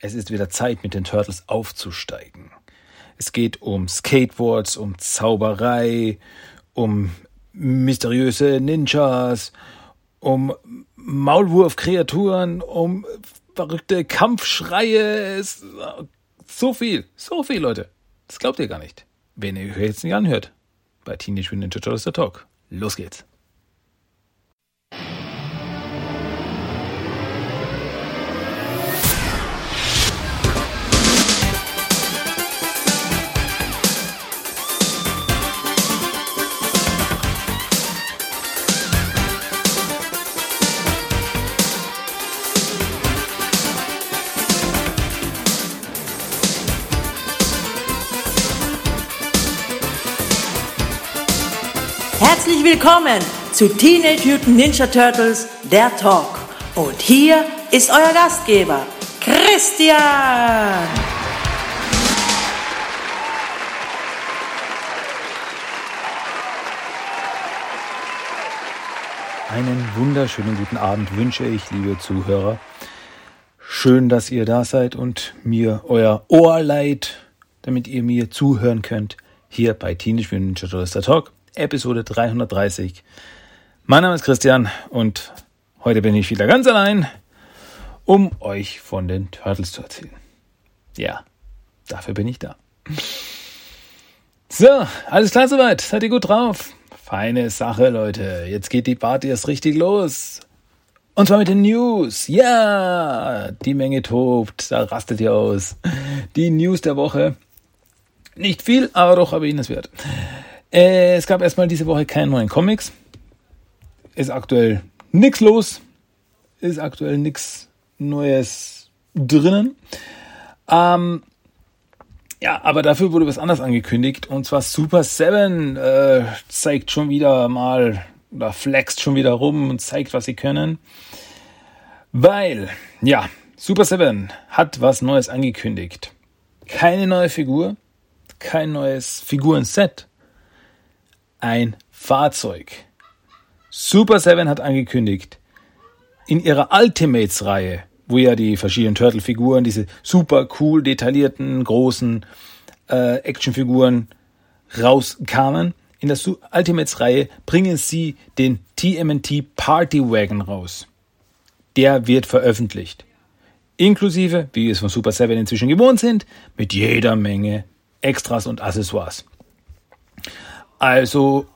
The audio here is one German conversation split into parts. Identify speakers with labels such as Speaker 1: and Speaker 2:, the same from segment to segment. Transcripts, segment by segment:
Speaker 1: Es ist wieder Zeit, mit den Turtles aufzusteigen. Es geht um Skateboards, um Zauberei, um mysteriöse Ninjas, um Maulwurfkreaturen, um verrückte Kampfschreie. So viel, so viel, Leute. Das glaubt ihr gar nicht. Wenn ihr euch jetzt nicht anhört. Bei Teenage Mutant Ninja Turtles The Talk. Los geht's.
Speaker 2: Willkommen zu Teenage Mutant Ninja Turtles, der Talk. Und hier ist euer Gastgeber, Christian.
Speaker 1: Einen wunderschönen guten Abend wünsche ich, liebe Zuhörer. Schön, dass ihr da seid und mir euer Ohr leiht, damit ihr mir zuhören könnt, hier bei Teenage Mutant Ninja Turtles, der Talk. Episode 330. Mein Name ist Christian und heute bin ich wieder ganz allein, um euch von den Turtles zu erzählen. Ja, dafür bin ich da. So, alles klar soweit? Seid ihr gut drauf? Feine Sache, Leute. Jetzt geht die Party erst richtig los. Und zwar mit den News. Ja, die Menge tobt, da rastet ihr aus. Die News der Woche. Nicht viel, aber doch erwähnenswert. Äh, es gab erstmal diese Woche keine neuen Comics. Ist aktuell nichts los. Ist aktuell nichts Neues drinnen. Ähm, ja, aber dafür wurde was anderes angekündigt. Und zwar Super 7 äh, zeigt schon wieder mal oder flext schon wieder rum und zeigt, was sie können. Weil, ja, Super 7 hat was Neues angekündigt. Keine neue Figur, kein neues Figurenset, ein Fahrzeug. Super 7 hat angekündigt, in ihrer Ultimates-Reihe, wo ja die verschiedenen Turtle-Figuren, diese super cool detaillierten, großen äh, Actionfiguren rauskamen, in der Ultimates-Reihe bringen sie den TMNT Party Wagon raus. Der wird veröffentlicht. Inklusive, wie wir es von Super 7 inzwischen gewohnt sind, mit jeder Menge Extras und Accessoires. Also,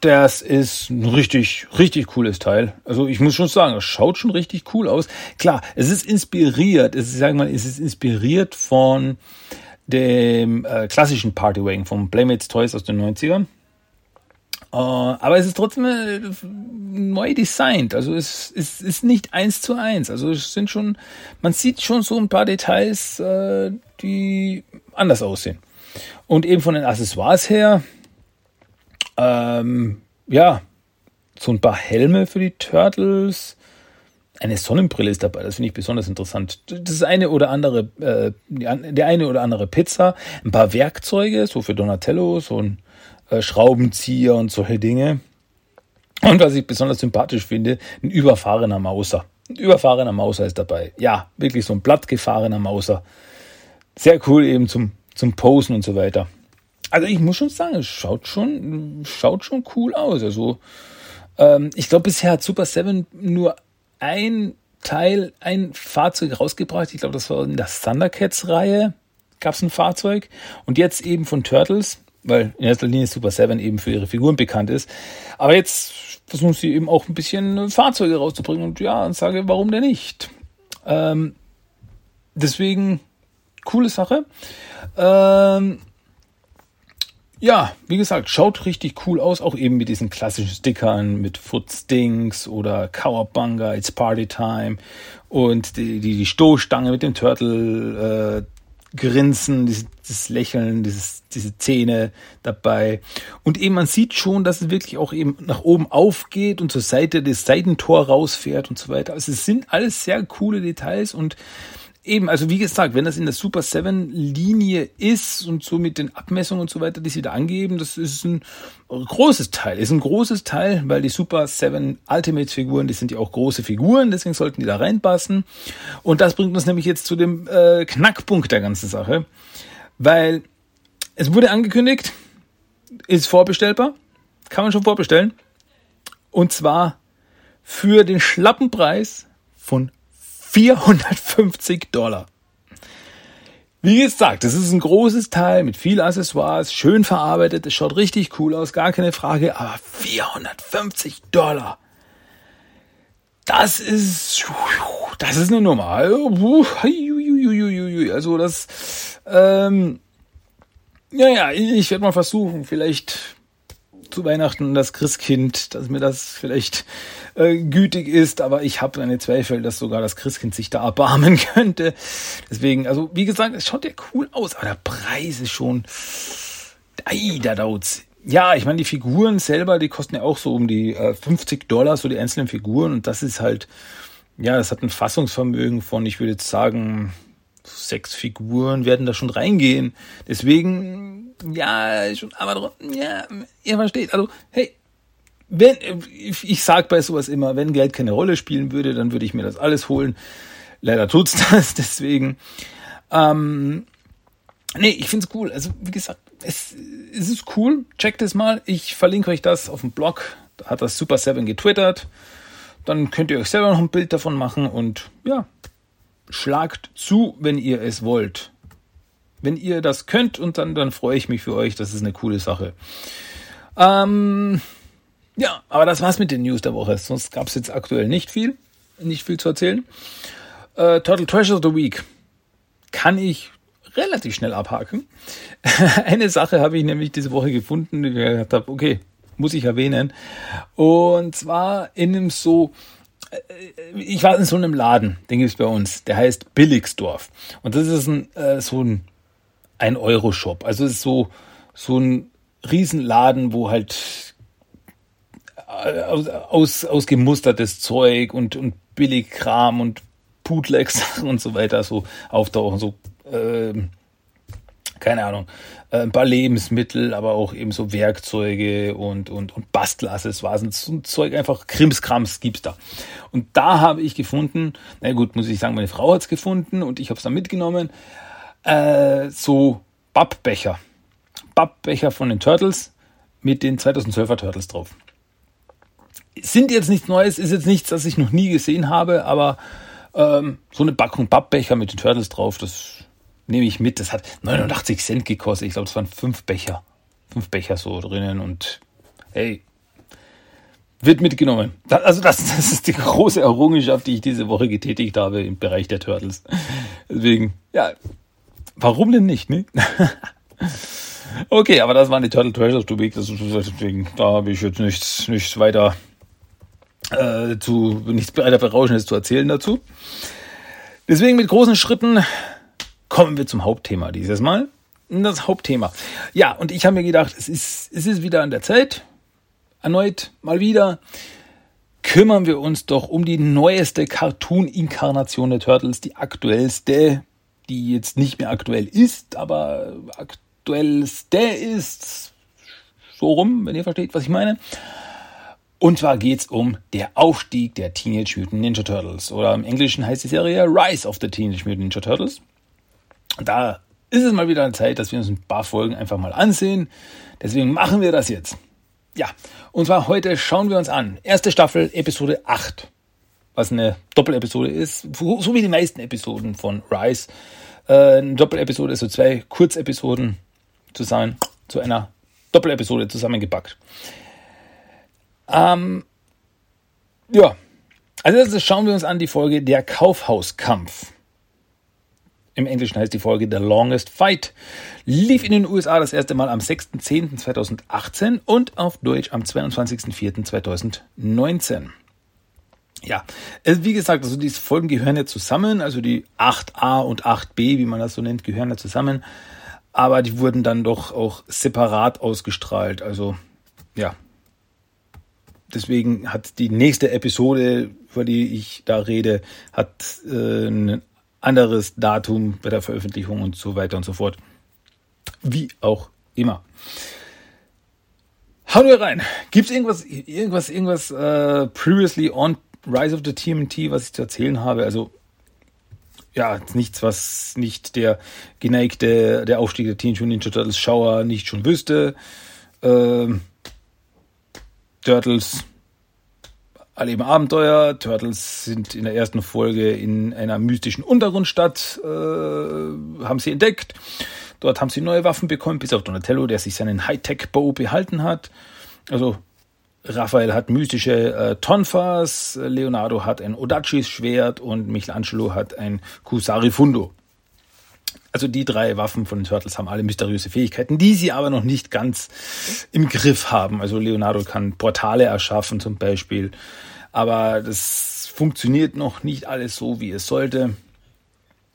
Speaker 1: das ist ein richtig, richtig cooles Teil. Also ich muss schon sagen, es schaut schon richtig cool aus. Klar, es ist inspiriert, es ist, sagen wir mal, es ist inspiriert von dem äh, klassischen Partywagen von Playmates Toys aus den 90ern. Uh, äh, aber es ist trotzdem äh, neu designt. Also es, es ist nicht eins zu eins. Also es sind schon, man sieht schon so ein paar Details, äh, die anders aussehen. Und eben von den Accessoires her, ähm, ja, so ein paar Helme für die Turtles. Eine Sonnenbrille ist dabei, das finde ich besonders interessant. Das eine oder andere, äh, der eine oder andere Pizza, ein paar Werkzeuge, so für Donatello, so ein äh, Schraubenzieher und solche Dinge. Und was ich besonders sympathisch finde, ein überfahrener Mauser. Ein überfahrener Mauser ist dabei. Ja, wirklich so ein blattgefahrener Mauser. Sehr cool eben zum, zum Posen und so weiter. Also ich muss schon sagen, es schaut schon, schaut schon cool aus. Also ähm, ich glaube, bisher hat Super 7 nur ein Teil, ein Fahrzeug rausgebracht. Ich glaube, das war in der Thundercats-Reihe gab es ein Fahrzeug. Und jetzt eben von Turtles, weil in erster Linie Super 7 eben für ihre Figuren bekannt ist. Aber jetzt versuchen sie eben auch ein bisschen Fahrzeuge rauszubringen. Und ja, und sage, warum denn nicht? Ähm, deswegen, coole Sache. Ähm, ja, wie gesagt, schaut richtig cool aus, auch eben mit diesen klassischen Stickern mit Foot Stinks oder Cowabunga, It's Party Time und die, die, die Stoßstange mit dem Turtle äh, Grinsen, dieses, dieses Lächeln, dieses, diese Zähne dabei. Und eben man sieht schon, dass es wirklich auch eben nach oben aufgeht und zur Seite des Seitentor rausfährt und so weiter. Also es sind alles sehr coole Details und eben, also wie gesagt, wenn das in der Super 7 Linie ist und so mit den Abmessungen und so weiter, die sie da angeben, das ist ein großes Teil, ist ein großes Teil, weil die Super 7 Ultimate Figuren, die sind ja auch große Figuren, deswegen sollten die da reinpassen. Und das bringt uns nämlich jetzt zu dem äh, Knackpunkt der ganzen Sache, weil es wurde angekündigt, ist vorbestellbar, kann man schon vorbestellen. Und zwar für den schlappen Preis von 450 Dollar. Wie gesagt, das ist ein großes Teil mit viel Accessoires, schön verarbeitet, es schaut richtig cool aus, gar keine Frage, aber 450 Dollar. Das ist, das ist eine Nummer. Also das, ähm, ja, ja, ich werde mal versuchen, vielleicht zu Weihnachten das Christkind, dass mir das vielleicht äh, gütig ist, aber ich habe meine Zweifel, dass sogar das Christkind sich da erbarmen könnte. Deswegen, also wie gesagt, es schaut ja cool aus, aber der Preis ist schon. Ei, da dauert's. Ja, ich meine, die Figuren selber, die kosten ja auch so um die äh, 50 Dollar, so die einzelnen Figuren. Und das ist halt, ja, das hat ein Fassungsvermögen von, ich würde jetzt sagen, sechs Figuren werden da schon reingehen. Deswegen, ja, schon, aber ja, ihr versteht. Also, hey, wenn, ich sag bei sowas immer, wenn Geld keine Rolle spielen würde, dann würde ich mir das alles holen. Leider tut's das, deswegen. Ähm, nee, ich find's cool. Also, wie gesagt, es, es ist cool. Checkt es mal. Ich verlinke euch das auf dem Blog. Da hat das Super 7 getwittert. Dann könnt ihr euch selber noch ein Bild davon machen und ja, schlagt zu, wenn ihr es wollt. Wenn ihr das könnt und dann, dann freue ich mich für euch. Das ist eine coole Sache. Ähm, ja, aber das war's mit den News der Woche. Sonst gab es jetzt aktuell nicht viel. Nicht viel zu erzählen. Äh, Total Treasure of the Week kann ich relativ schnell abhaken. Eine Sache habe ich nämlich diese Woche gefunden, die ich gedacht habe, okay, muss ich erwähnen. Und zwar in einem so äh, ich war in so einem Laden, den gibt es bei uns, der heißt Billigsdorf. Und das ist ein, äh, so ein, ein Euro-Shop. Also es ist so, so ein Riesenladen, wo halt äh, aus, aus, ausgemustertes Zeug und, und Billigkram und Bootlegs und so weiter so auftauchen, so äh, keine Ahnung, äh, ein paar Lebensmittel, aber auch eben so Werkzeuge und, und, und Bastelaccessoires. So ein Zeug, einfach Krimskrams gibt's da. Und da habe ich gefunden, na gut, muss ich sagen, meine Frau hat's gefunden und ich habe es dann mitgenommen, äh, so Bappbecher. Bappbecher von den Turtles mit den 2012er Turtles drauf. Sind jetzt nichts Neues, ist jetzt nichts, das ich noch nie gesehen habe, aber ähm, so eine Packung Bappbecher mit den Turtles drauf, das nehme ich mit. Das hat 89 Cent gekostet. Ich glaube, das waren fünf Becher. Fünf Becher so drinnen und hey, wird mitgenommen. Das, also das, das ist die große Errungenschaft, die ich diese Woche getätigt habe im Bereich der Turtles. Deswegen, ja, warum denn nicht, ne? okay, aber das waren die Turtle Treasures to Week. Deswegen, da habe ich jetzt nichts, nichts weiter äh, zu, nichts weiter Berauschendes zu erzählen dazu. Deswegen mit großen Schritten kommen wir zum Hauptthema dieses Mal. Das Hauptthema. Ja, und ich habe mir gedacht, es ist, es ist wieder an der Zeit. Erneut mal wieder kümmern wir uns doch um die neueste Cartoon-Inkarnation der Turtles, die aktuellste, die jetzt nicht mehr aktuell ist, aber aktuellste ist. So rum, wenn ihr versteht, was ich meine. Und zwar geht's um der Aufstieg der Teenage Mutant Ninja Turtles. Oder im Englischen heißt die Serie Rise of the Teenage Mutant Ninja Turtles. Da ist es mal wieder eine Zeit, dass wir uns ein paar Folgen einfach mal ansehen. Deswegen machen wir das jetzt. Ja, und zwar heute schauen wir uns an. Erste Staffel, Episode 8. Was eine Doppelepisode ist, so wie die meisten Episoden von Rise. Äh, eine Doppelepisode ist so zwei Kurzepisoden zusammen zu einer Doppelepisode zusammengepackt. Ähm, ja, also erstes schauen wir uns an die Folge Der Kaufhauskampf. Im Englischen heißt die Folge The Longest Fight. Lief in den USA das erste Mal am 6.10.2018 und auf Deutsch am 22.04.2019. Ja, wie gesagt, also diese Folgen gehören ja zusammen, also die 8a und 8b, wie man das so nennt, gehören ja zusammen. Aber die wurden dann doch auch separat ausgestrahlt. Also ja, deswegen hat die nächste Episode, über die ich da rede, hat äh, einen anderes Datum bei der Veröffentlichung und so weiter und so fort. Wie auch immer. Hau wir rein. Gibt's irgendwas, irgendwas, irgendwas äh, previously on Rise of the TMT, was ich zu erzählen habe? Also ja, nichts, was nicht der geneigte, der Aufstieg der Teenage Mutant Ninja Turtles Schauer nicht schon wüsste. Ähm, Turtles erleben Abenteuer. Turtles sind in der ersten Folge in einer mystischen Untergrundstadt, äh, haben sie entdeckt. Dort haben sie neue Waffen bekommen, bis auf Donatello, der sich seinen Hightech-Bow behalten hat. Also Raphael hat mystische äh, Tonfas, Leonardo hat ein Odachis Schwert und Michelangelo hat ein Kusari Fundo. Also die drei Waffen von den Turtles haben alle mysteriöse Fähigkeiten, die sie aber noch nicht ganz im Griff haben. Also Leonardo kann Portale erschaffen zum Beispiel, aber das funktioniert noch nicht alles so, wie es sollte.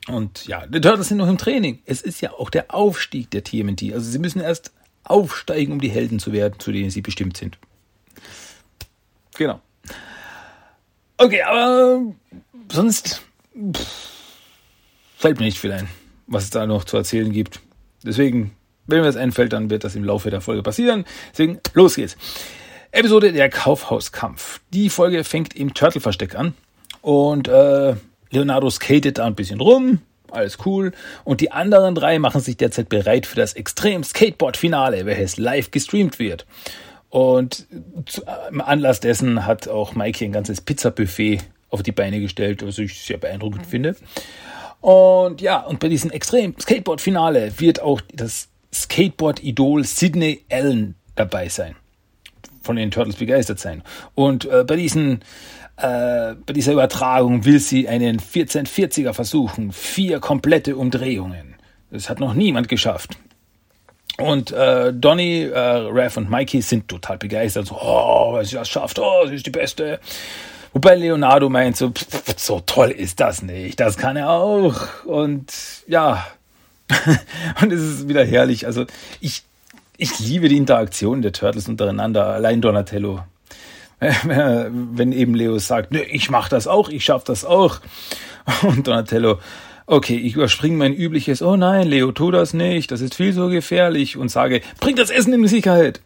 Speaker 1: Und ja, die Turtles sind noch im Training. Es ist ja auch der Aufstieg der TMNT. Also sie müssen erst aufsteigen, um die Helden zu werden, zu denen sie bestimmt sind. Genau. Okay, aber sonst pff, fällt mir nicht viel ein, was es da noch zu erzählen gibt. Deswegen, wenn mir das einfällt, dann wird das im Laufe der Folge passieren. Deswegen, los geht's. Episode der Kaufhauskampf. Die Folge fängt im Turtle-Versteck an und äh, Leonardo skatet da ein bisschen rum, alles cool. Und die anderen drei machen sich derzeit bereit für das Extrem Skateboard-Finale, welches live gestreamt wird. Und im Anlass dessen hat auch Mikey ein ganzes Pizza-Buffet auf die Beine gestellt, was ich sehr beeindruckend finde. Und ja, und bei diesem extrem Skateboard-Finale wird auch das Skateboard-Idol Sidney Allen dabei sein. Von den Turtles begeistert sein. Und äh, bei diesen äh, bei dieser Übertragung will sie einen 1440er versuchen. Vier komplette Umdrehungen. Das hat noch niemand geschafft. Und äh, Donny, äh, Raph und Mikey sind total begeistert. So, oh, weil sie das schafft, oh, sie ist die Beste. Wobei Leonardo meint so, pff, so toll ist das nicht, das kann er auch. Und ja, und es ist wieder herrlich. Also ich, ich liebe die Interaktion der Turtles untereinander. Allein Donatello. Wenn eben Leo sagt, ne, ich mach das auch, ich schaff das auch. Und Donatello, Okay, ich überspringe mein übliches, oh nein, Leo, tu das nicht, das ist viel so gefährlich und sage, bring das Essen in Sicherheit.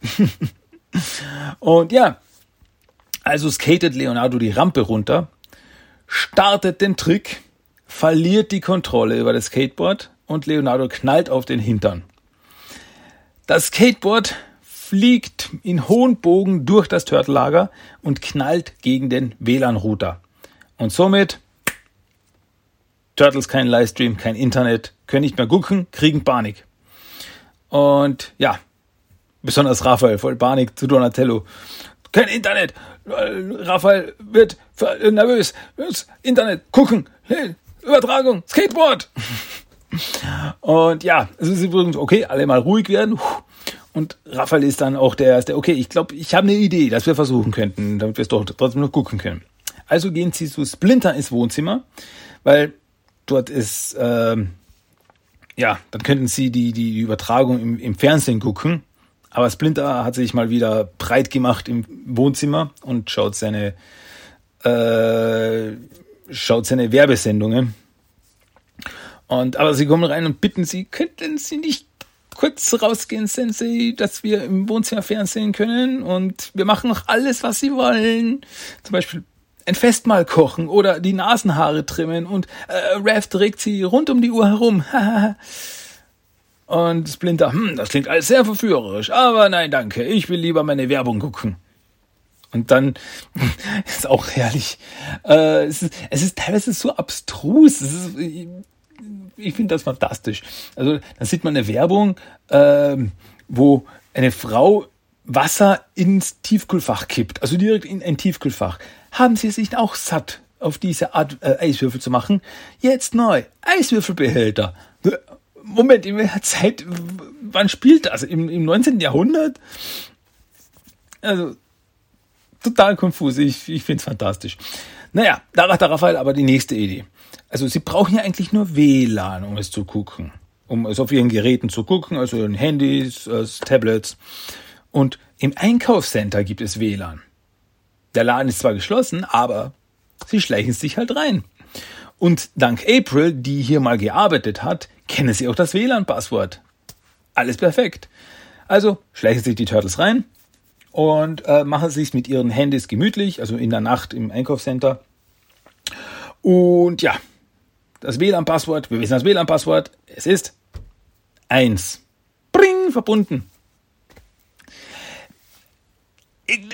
Speaker 1: und ja, also skatet Leonardo die Rampe runter, startet den Trick, verliert die Kontrolle über das Skateboard und Leonardo knallt auf den Hintern. Das Skateboard fliegt in hohen Bogen durch das Turtellager und knallt gegen den WLAN-Router. Und somit Turtles kein Livestream, kein Internet, können nicht mehr gucken, kriegen Panik. Und ja, besonders Raphael, voll Panik zu Donatello. Kein Internet. Raphael wird nervös. Internet, gucken, Übertragung, Skateboard. Und ja, es ist übrigens okay, alle mal ruhig werden. Und Raphael ist dann auch der erste, okay, ich glaube, ich habe eine Idee, dass wir versuchen könnten, damit wir es doch trotzdem noch gucken können. Also gehen sie zu Splinter ins Wohnzimmer, weil dort ist, äh, ja, dann könnten Sie die, die Übertragung im, im Fernsehen gucken. Aber Splinter hat sich mal wieder breit gemacht im Wohnzimmer und schaut seine, äh, schaut seine Werbesendungen. Und, aber sie kommen rein und bitten sie, könnten sie nicht kurz rausgehen, Sensei, dass wir im Wohnzimmer Fernsehen können und wir machen noch alles, was sie wollen. Zum Beispiel ein Festmahl kochen oder die Nasenhaare trimmen und äh, Raph trägt sie rund um die Uhr herum. und Splinter, hm, das klingt alles sehr verführerisch, aber nein, danke, ich will lieber meine Werbung gucken. Und dann ist auch herrlich. Äh, es, ist, es ist teilweise so abstrus. Ist, ich, ich finde das fantastisch. Also da sieht man eine Werbung, äh, wo eine Frau Wasser ins Tiefkühlfach kippt, also direkt in ein Tiefkühlfach. Haben Sie sich auch satt, auf diese Art äh, Eiswürfel zu machen? Jetzt neu, Eiswürfelbehälter. Moment, in welcher Zeit, wann spielt das? Im, im 19. Jahrhundert? Also, total konfus. Ich, ich finde es fantastisch. Naja, da hat der Raphael aber die nächste Idee. Also, Sie brauchen ja eigentlich nur WLAN, um es zu gucken. Um es auf Ihren Geräten zu gucken, also in Handys, Tablets. Und im Einkaufscenter gibt es WLAN. Der Laden ist zwar geschlossen, aber sie schleichen sich halt rein. Und dank April, die hier mal gearbeitet hat, kennen sie auch das WLAN-Passwort. Alles perfekt. Also schleichen sich die Turtles rein und äh, machen sich mit ihren Handys gemütlich, also in der Nacht im Einkaufscenter. Und ja, das WLAN-Passwort, wir wissen das WLAN-Passwort, es ist eins. Bring, verbunden.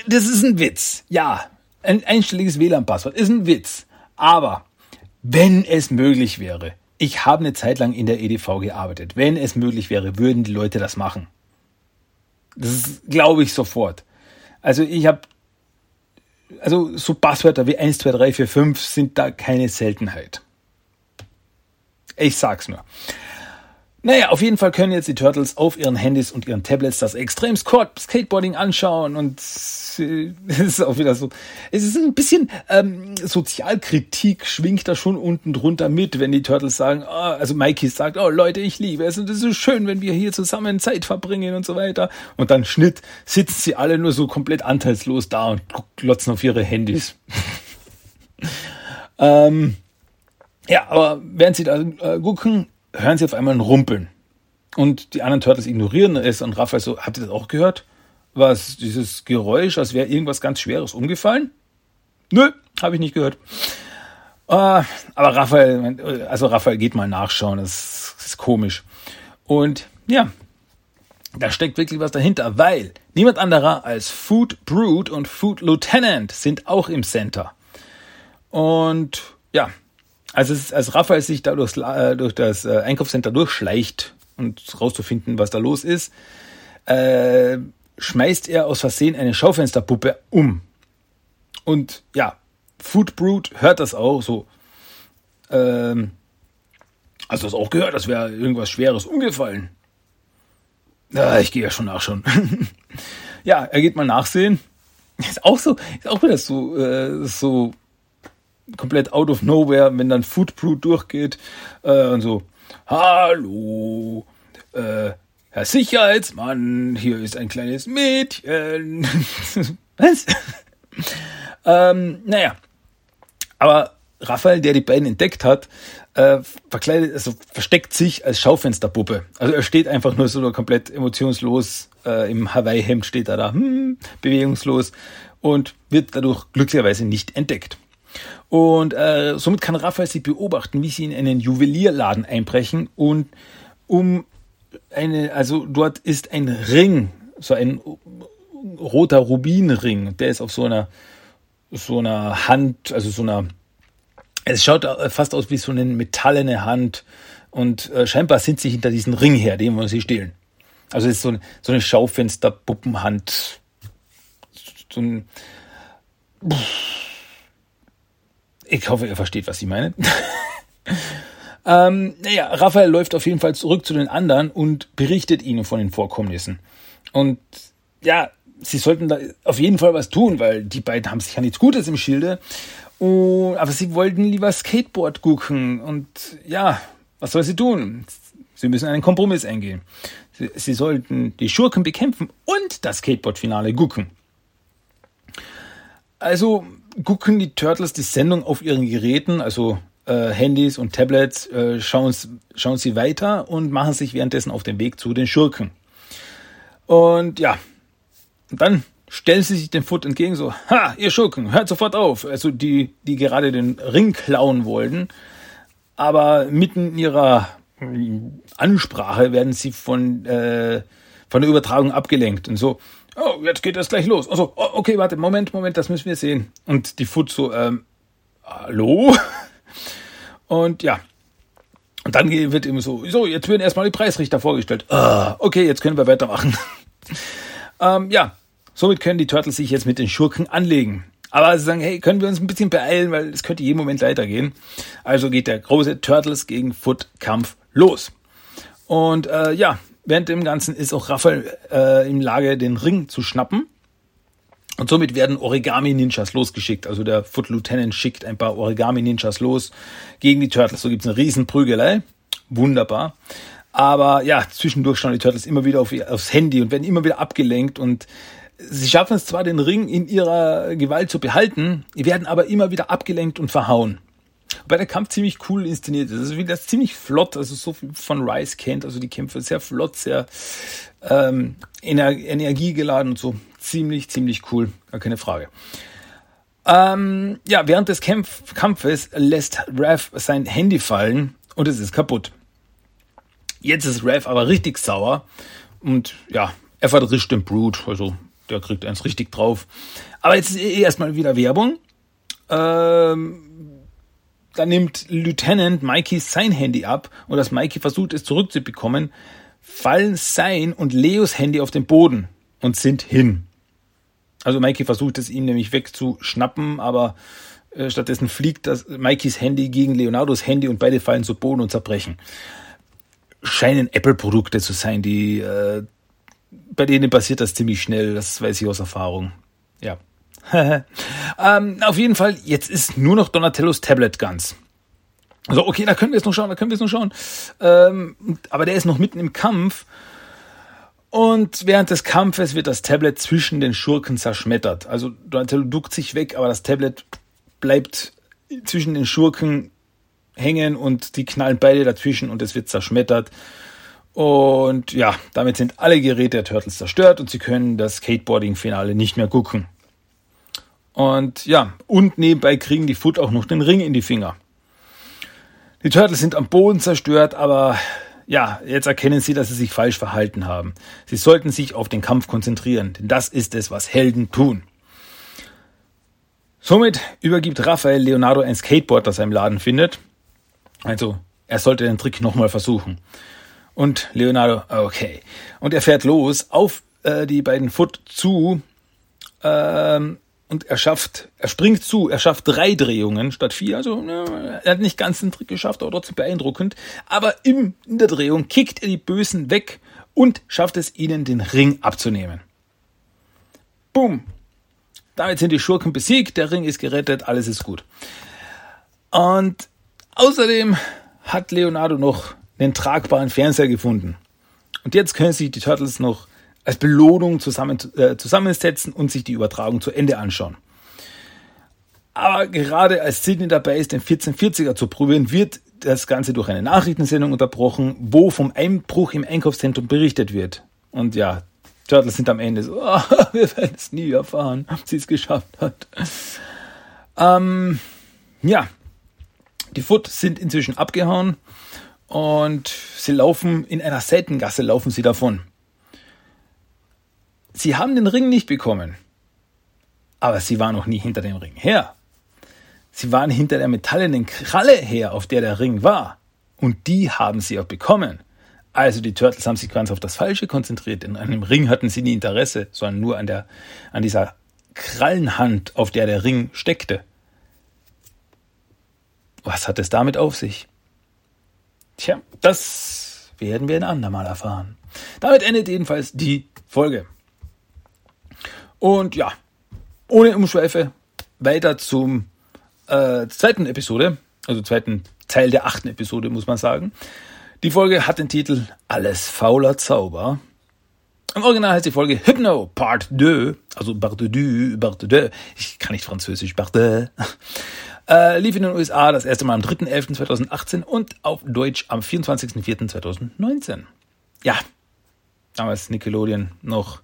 Speaker 1: Das ist ein Witz. Ja, ein einstelliges WLAN-Passwort ist ein Witz. Aber wenn es möglich wäre, ich habe eine Zeit lang in der EDV gearbeitet. Wenn es möglich wäre, würden die Leute das machen. Das glaube ich sofort. Also ich habe, also so Passwörter wie 1, 2, 3, 4, 5 sind da keine Seltenheit. Ich sag's nur. Naja, auf jeden Fall können jetzt die Turtles auf ihren Handys und ihren Tablets das Extrem Skateboarding anschauen und es ist auch wieder so. Es ist ein bisschen ähm, Sozialkritik schwingt da schon unten drunter mit, wenn die Turtles sagen, oh, also Mikey sagt, oh Leute, ich liebe es und es ist schön, wenn wir hier zusammen Zeit verbringen und so weiter. Und dann Schnitt sitzen sie alle nur so komplett anteilslos da und glotzen auf ihre Handys. ähm, ja, aber während sie da äh, gucken, hören sie auf einmal ein Rumpeln. Und die anderen Turtles ignorieren es und Raphael so, habt ihr das auch gehört? Was, dieses Geräusch, als wäre irgendwas ganz Schweres umgefallen? Nö, habe ich nicht gehört. Äh, aber Raphael, also Raphael geht mal nachschauen, das ist komisch. Und ja, da steckt wirklich was dahinter, weil niemand anderer als Food Brood und Food Lieutenant sind auch im Center. Und ja, also es, als Raphael sich da durchs, äh, durch das äh, Einkaufscenter durchschleicht und rauszufinden, was da los ist, äh, schmeißt er aus Versehen eine Schaufensterpuppe um. Und ja, Food Brute hört das auch so. Ähm, hast du das auch gehört? Das wäre irgendwas Schweres umgefallen. Ja, ich gehe ja schon nachschauen. ja, er geht mal nachsehen. Ist auch so, ist auch wieder so, äh, so komplett out of nowhere, wenn dann Food durchgeht äh, und so, hallo, äh, Herr Sicherheitsmann, hier ist ein kleines Mädchen. Was? ähm, naja, aber Raphael, der die beiden entdeckt hat, äh, verkleidet, also versteckt sich als Schaufensterpuppe. Also er steht einfach nur so komplett emotionslos äh, im Hawaii-Hemd steht er da, hm, bewegungslos und wird dadurch glücklicherweise nicht entdeckt. Und äh, somit kann Raphael sie beobachten, wie sie in einen Juwelierladen einbrechen und um eine, also dort ist ein Ring, so ein roter Rubinring, der ist auf so einer, so einer Hand, also so einer, es schaut fast aus wie so eine metallene Hand und äh, scheinbar sind sie hinter diesen Ring her, den wollen sie stehlen. Also es ist so, eine, so eine Schaufenster-Puppenhand, so ein, ich hoffe, ihr versteht, was ich meine. ähm, naja, Raphael läuft auf jeden Fall zurück zu den anderen und berichtet ihnen von den Vorkommnissen. Und ja, sie sollten da auf jeden Fall was tun, weil die beiden haben sich ja nichts Gutes im Schilde. Und, aber sie wollten lieber Skateboard gucken. Und ja, was soll sie tun? Sie müssen einen Kompromiss eingehen. Sie, sie sollten die Schurken bekämpfen und das Skateboard-Finale gucken. Also gucken die Turtles die Sendung auf ihren Geräten, also äh, Handys und Tablets, äh, schauen, schauen sie weiter und machen sich währenddessen auf den Weg zu den Schurken. Und ja, dann stellen sie sich dem Foot entgegen, so, ha, ihr Schurken, hört sofort auf. Also die, die gerade den Ring klauen wollten. Aber mitten in ihrer Ansprache werden sie von, äh, von der Übertragung abgelenkt und so, oh, jetzt geht das gleich los. Also, oh, okay, warte, Moment, Moment, das müssen wir sehen. Und die Foot so, ähm, hallo? Und ja. Und dann wird immer so, so, jetzt werden erstmal die Preisrichter vorgestellt. Ah, okay, jetzt können wir weitermachen. ähm, ja, somit können die Turtles sich jetzt mit den Schurken anlegen. Aber sie sagen, hey, können wir uns ein bisschen beeilen, weil es könnte jeden Moment weitergehen. Also geht der große Turtles gegen Foot Kampf los. Und äh, ja, Während dem Ganzen ist auch Raphael äh, in Lage, den Ring zu schnappen. Und somit werden Origami-Ninjas losgeschickt. Also der Foot Lieutenant schickt ein paar Origami-Ninjas los gegen die Turtles. So gibt's eine riesen Prügelei. Wunderbar. Aber ja, zwischendurch schauen die Turtles immer wieder auf, aufs Handy und werden immer wieder abgelenkt und sie schaffen es zwar, den Ring in ihrer Gewalt zu behalten, werden aber immer wieder abgelenkt und verhauen. Wobei der Kampf ziemlich cool inszeniert ist. Also wie das ziemlich flott, also so viel von Rice kennt, also die Kämpfe sehr flott, sehr ähm, ener energiegeladen und so. Ziemlich, ziemlich cool, gar keine Frage. Ähm, ja, während des Kampf Kampfes lässt Rev sein Handy fallen und es ist kaputt. Jetzt ist Rev aber richtig sauer und ja, er verdrischt den Brute, also der kriegt eins richtig drauf. Aber jetzt ist eh erstmal wieder Werbung. Ähm, da nimmt Lieutenant Mikey sein Handy ab und als Mikey versucht es zurückzubekommen, fallen sein und Leos Handy auf den Boden und sind hin. Also Mikey versucht es ihm nämlich wegzuschnappen, aber äh, stattdessen fliegt das Mikeys Handy gegen Leonardos Handy und beide fallen zu Boden und zerbrechen. Scheinen Apple-Produkte zu sein, die äh, bei denen passiert das ziemlich schnell, das weiß ich aus Erfahrung. Ja. ähm, auf jeden Fall, jetzt ist nur noch Donatellos Tablet ganz. Also, okay, da können wir es noch schauen, da können wir es noch schauen. Ähm, aber der ist noch mitten im Kampf. Und während des Kampfes wird das Tablet zwischen den Schurken zerschmettert. Also Donatello duckt sich weg, aber das Tablet bleibt zwischen den Schurken hängen und die knallen beide dazwischen und es wird zerschmettert. Und ja, damit sind alle Geräte der Turtles zerstört und sie können das Skateboarding-Finale nicht mehr gucken. Und ja, und nebenbei kriegen die Foot auch noch den Ring in die Finger. Die Turtles sind am Boden zerstört, aber ja, jetzt erkennen sie, dass sie sich falsch verhalten haben. Sie sollten sich auf den Kampf konzentrieren, denn das ist es, was Helden tun. Somit übergibt Raphael Leonardo ein Skateboard, das er im Laden findet. Also, er sollte den Trick nochmal versuchen. Und Leonardo, okay. Und er fährt los auf äh, die beiden Foot zu ähm, und er schafft, er springt zu, er schafft drei Drehungen statt vier. Also er hat nicht ganz den Trick geschafft, aber trotzdem beeindruckend. Aber im, in der Drehung kickt er die Bösen weg und schafft es ihnen, den Ring abzunehmen. Boom. Damit sind die Schurken besiegt, der Ring ist gerettet, alles ist gut. Und außerdem hat Leonardo noch einen tragbaren Fernseher gefunden. Und jetzt können sich die Turtles noch als Belohnung zusammen, äh, zusammensetzen und sich die Übertragung zu Ende anschauen. Aber gerade als Sidney dabei ist, den 1440er zu probieren, wird das Ganze durch eine Nachrichtensendung unterbrochen, wo vom Einbruch im Einkaufszentrum berichtet wird. Und ja, Turtles sind am Ende so, oh, wir werden es nie erfahren, ob sie es geschafft hat. Ähm, ja, die Foot sind inzwischen abgehauen und sie laufen in einer Seitengasse laufen sie davon. Sie haben den Ring nicht bekommen, aber sie waren noch nie hinter dem Ring her. Sie waren hinter der metallenen Kralle her, auf der der Ring war. Und die haben sie auch bekommen. Also die Turtles haben sich ganz auf das Falsche konzentriert. In einem Ring hatten sie nie Interesse, sondern nur an, der, an dieser Krallenhand, auf der der Ring steckte. Was hat es damit auf sich? Tja, das werden wir ein andermal erfahren. Damit endet jedenfalls die Folge. Und ja, ohne Umschweife weiter zum äh, zweiten Episode, also zweiten Teil der achten Episode, muss man sagen. Die Folge hat den Titel Alles fauler Zauber. Im Original heißt die Folge Hypno Part 2, also Part 2, Part 2. Ich kann nicht Französisch, Part 2. Äh, lief in den USA das erste Mal am 3.11.2018 und auf Deutsch am 24.04.2019. Ja, damals Nickelodeon noch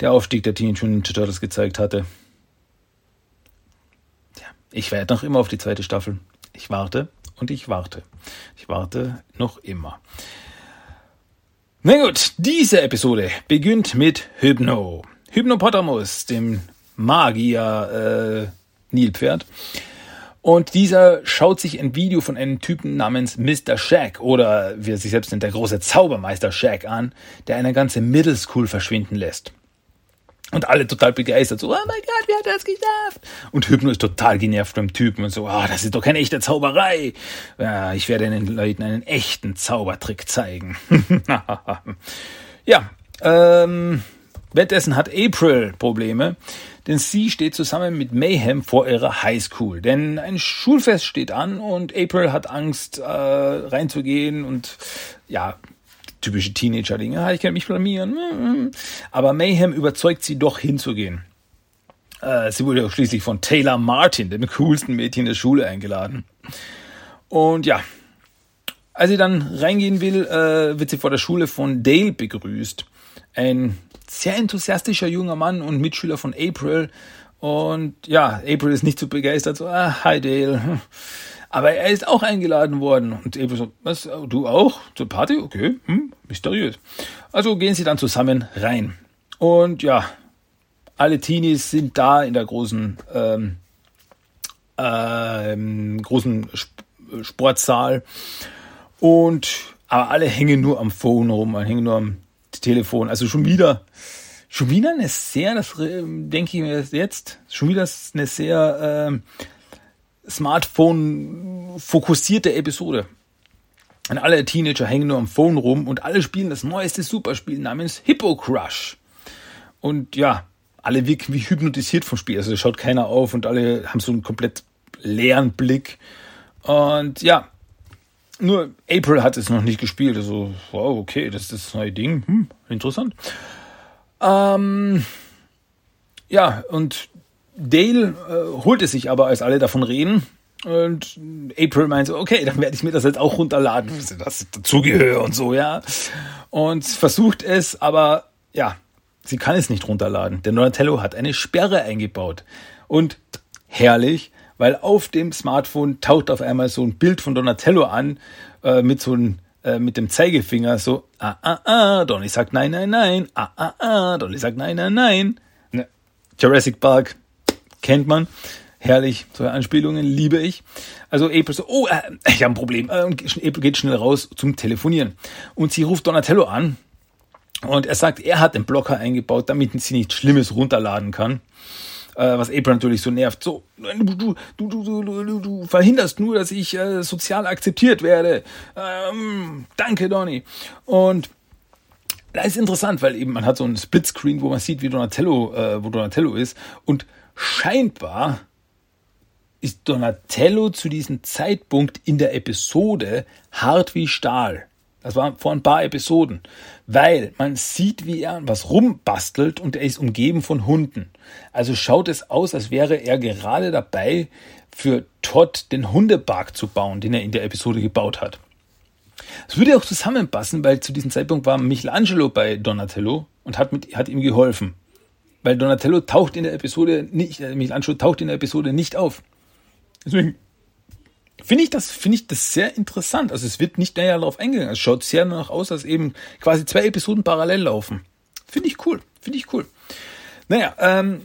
Speaker 1: der Aufstieg der Teenage Mutant Ninja Turtles gezeigt hatte. Ja, ich werde noch immer auf die zweite Staffel. Ich warte und ich warte. Ich warte noch immer. Na gut, diese Episode beginnt mit Hypno. Hypnopotamus, dem Magier äh, Nilpferd. Und dieser schaut sich ein Video von einem Typen namens Mr. Shaq oder wie er sich selbst nennt, der große Zaubermeister Shaq an, der eine ganze Middle School verschwinden lässt. Und alle total begeistert, so, oh mein Gott, wie hat er das geschafft? Und Hypno ist total genervt beim Typen und so, ah, oh, das ist doch keine echte Zauberei. Ja, ich werde den Leuten einen echten Zaubertrick zeigen. ja, ähm, währenddessen hat April Probleme denn sie steht zusammen mit Mayhem vor ihrer Highschool. Denn ein Schulfest steht an und April hat Angst, äh, reinzugehen und ja, typische Teenager-Dinge, ah, ich kann mich blamieren. Aber Mayhem überzeugt sie doch hinzugehen. Äh, sie wurde schließlich von Taylor Martin, dem coolsten Mädchen der Schule, eingeladen. Und ja, als sie dann reingehen will, äh, wird sie vor der Schule von Dale begrüßt. Ein sehr enthusiastischer junger Mann und Mitschüler von April. Und ja, April ist nicht so begeistert, so, ah, hi Dale. Aber er ist auch eingeladen worden. Und April so, was, du auch? Zur Party? Okay, hm, mysteriös. Also gehen sie dann zusammen rein. Und ja, alle Teenies sind da in der großen, ähm, ähm, großen Sportsaal. Und aber alle hängen nur am Phone rum, hängen nur am Telefon. Also schon wieder, schon wieder eine sehr, das denke ich mir jetzt, schon wieder eine sehr äh, Smartphone-fokussierte Episode. Und alle Teenager hängen nur am Phone rum und alle spielen das neueste Superspiel namens Hippo Crush. Und ja, alle wirken wie hypnotisiert vom Spiel. Also schaut keiner auf und alle haben so einen komplett leeren Blick. Und ja, nur April hat es noch nicht gespielt. Also, wow, okay, das ist das neue Ding. Hm, interessant. Ähm, ja, und Dale äh, holt es sich aber, als alle davon reden. Und April meint so, okay, dann werde ich mir das jetzt auch runterladen, das dazugehöre und so, ja. Und versucht es, aber ja, sie kann es nicht runterladen. Denn Donatello hat eine Sperre eingebaut. Und herrlich, weil auf dem Smartphone taucht auf einmal so ein Bild von Donatello an, äh, mit so einem äh, mit dem Zeigefinger so, ah, ah, ah, Donny sagt nein, nein, nein, ah, ah, ah, Donny sagt nein, nein, nein. Ne, Jurassic Park kennt man. Herrlich, solche Anspielungen liebe ich. Also April so, oh, äh, ich habe ein Problem. Und April geht schnell raus zum Telefonieren. Und sie ruft Donatello an. Und er sagt, er hat den Blocker eingebaut, damit sie nichts Schlimmes runterladen kann äh, was April natürlich so nervt. So, du, du, du, du, du, du verhinderst nur, dass ich äh, sozial akzeptiert werde. Ähm, danke, Donny. Und da ist interessant, weil eben man hat so ein Splitscreen, wo man sieht, wie Donatello, äh, wo Donatello ist. Und scheinbar ist Donatello zu diesem Zeitpunkt in der Episode hart wie Stahl. Das war vor ein paar Episoden. Weil man sieht, wie er was rumbastelt und er ist umgeben von Hunden. Also schaut es aus, als wäre er gerade dabei, für Todd den Hundepark zu bauen, den er in der Episode gebaut hat. Es würde auch zusammenpassen, weil zu diesem Zeitpunkt war Michelangelo bei Donatello und hat, mit, hat ihm geholfen. Weil Donatello taucht in der Episode nicht, äh, Michelangelo taucht in der Episode nicht auf. Deswegen finde ich das, finde ich das sehr interessant. Also es wird nicht näher darauf eingegangen. Es schaut sehr danach aus, als eben quasi zwei Episoden parallel laufen. Finde ich cool. Finde ich cool. Naja, ähm,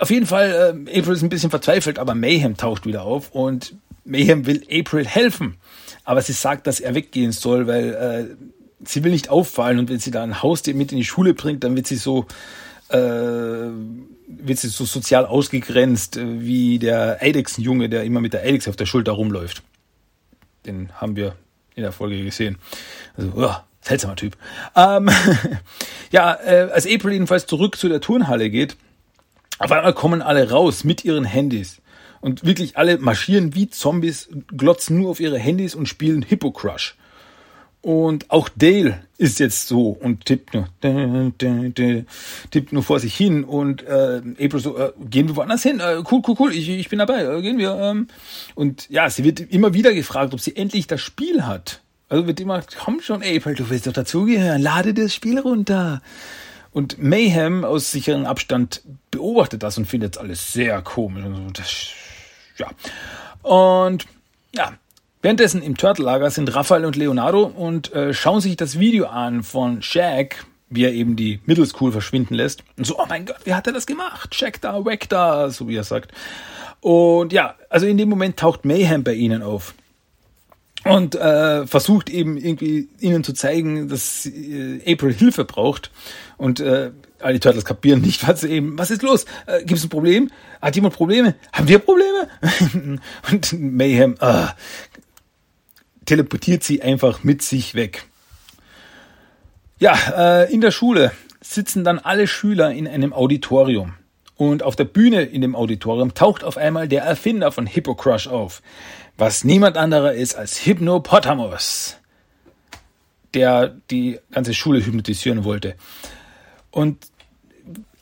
Speaker 1: auf jeden Fall, äh, April ist ein bisschen verzweifelt, aber Mayhem taucht wieder auf und Mayhem will April helfen. Aber sie sagt, dass er weggehen soll, weil äh, sie will nicht auffallen und wenn sie da ein Haustier mit in die Schule bringt, dann wird sie so äh, wird sie so sozial ausgegrenzt äh, wie der Eidechsenjunge, der immer mit der Eidechse auf der Schulter rumläuft. Den haben wir in der Folge gesehen. Also, oh, seltsamer Typ. Ähm, ja, äh, als April jedenfalls zurück zu der Turnhalle geht, auf einmal kommen alle raus mit ihren Handys. Und wirklich alle marschieren wie Zombies, glotzen nur auf ihre Handys und spielen Hippo Crush. Und auch Dale ist jetzt so und tippt nur, tippt nur vor sich hin und äh, April so, äh, gehen wir woanders hin? Äh, cool, cool, cool, ich, ich bin dabei, äh, gehen wir. Ähm. Und ja, sie wird immer wieder gefragt, ob sie endlich das Spiel hat. Also wird immer, komm schon, April, du willst doch dazugehören, lade das Spiel runter. Und Mayhem aus sicherem Abstand beobachtet das und findet alles sehr komisch. Und das, ja. Und ja, Währenddessen im Turtle-Lager sind Raphael und Leonardo und äh, schauen sich das Video an von Shaq, wie er eben die Middle School verschwinden lässt. Und so, oh mein Gott, wie hat er das gemacht? Shaq da, weg da, so wie er sagt. Und ja, also in dem Moment taucht Mayhem bei ihnen auf. Und äh, versucht eben irgendwie ihnen zu zeigen, dass äh, April Hilfe braucht. Und äh, alle Turtles kapieren nicht, was eben, was ist los? Äh, Gibt es ein Problem? Hat jemand Probleme? Haben wir Probleme? und Mayhem, äh, teleportiert sie einfach mit sich weg. Ja, äh, in der Schule sitzen dann alle Schüler in einem Auditorium. Und auf der Bühne in dem Auditorium taucht auf einmal der Erfinder von Hippo Crush auf, was niemand anderer ist als Hypnopotamus, der die ganze Schule hypnotisieren wollte. Und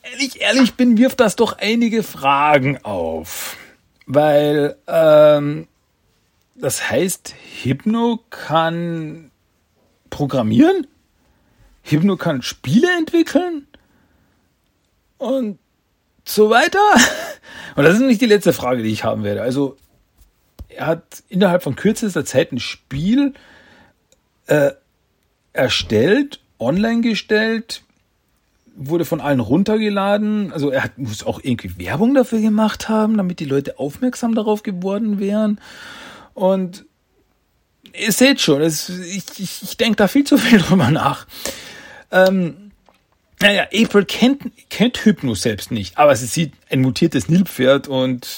Speaker 1: ehrlich, ehrlich bin, wirft das doch einige Fragen auf. Weil, ähm, das heißt, Hypno kann programmieren? Hypno kann Spiele entwickeln? Und so weiter? Und das ist nicht die letzte Frage, die ich haben werde. Also, er hat innerhalb von kürzester Zeit ein Spiel äh, erstellt, online gestellt, wurde von allen runtergeladen. Also er hat, muss auch irgendwie Werbung dafür gemacht haben, damit die Leute aufmerksam darauf geworden wären. Und ihr seht schon, es, ich, ich, ich denke da viel zu viel drüber nach. Ähm, naja, April kennt, kennt Hypno selbst nicht, aber sie sieht ein mutiertes Nilpferd und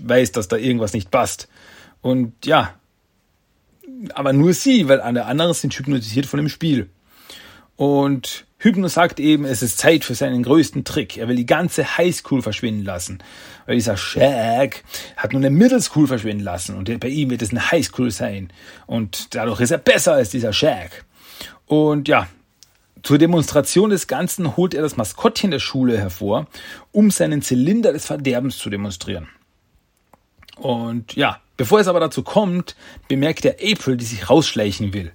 Speaker 1: weiß, dass da irgendwas nicht passt. Und ja, aber nur sie, weil alle anderen sind hypnotisiert von dem Spiel. Und Hypno sagt eben, es ist Zeit für seinen größten Trick. Er will die ganze Highschool verschwinden lassen. Weil dieser Shaq hat nur eine Middle School verschwinden lassen. Und bei ihm wird es eine Highschool sein. Und dadurch ist er besser als dieser Shaq. Und ja, zur Demonstration des Ganzen holt er das Maskottchen der Schule hervor, um seinen Zylinder des Verderbens zu demonstrieren. Und ja, bevor es aber dazu kommt, bemerkt er April, die sich rausschleichen will.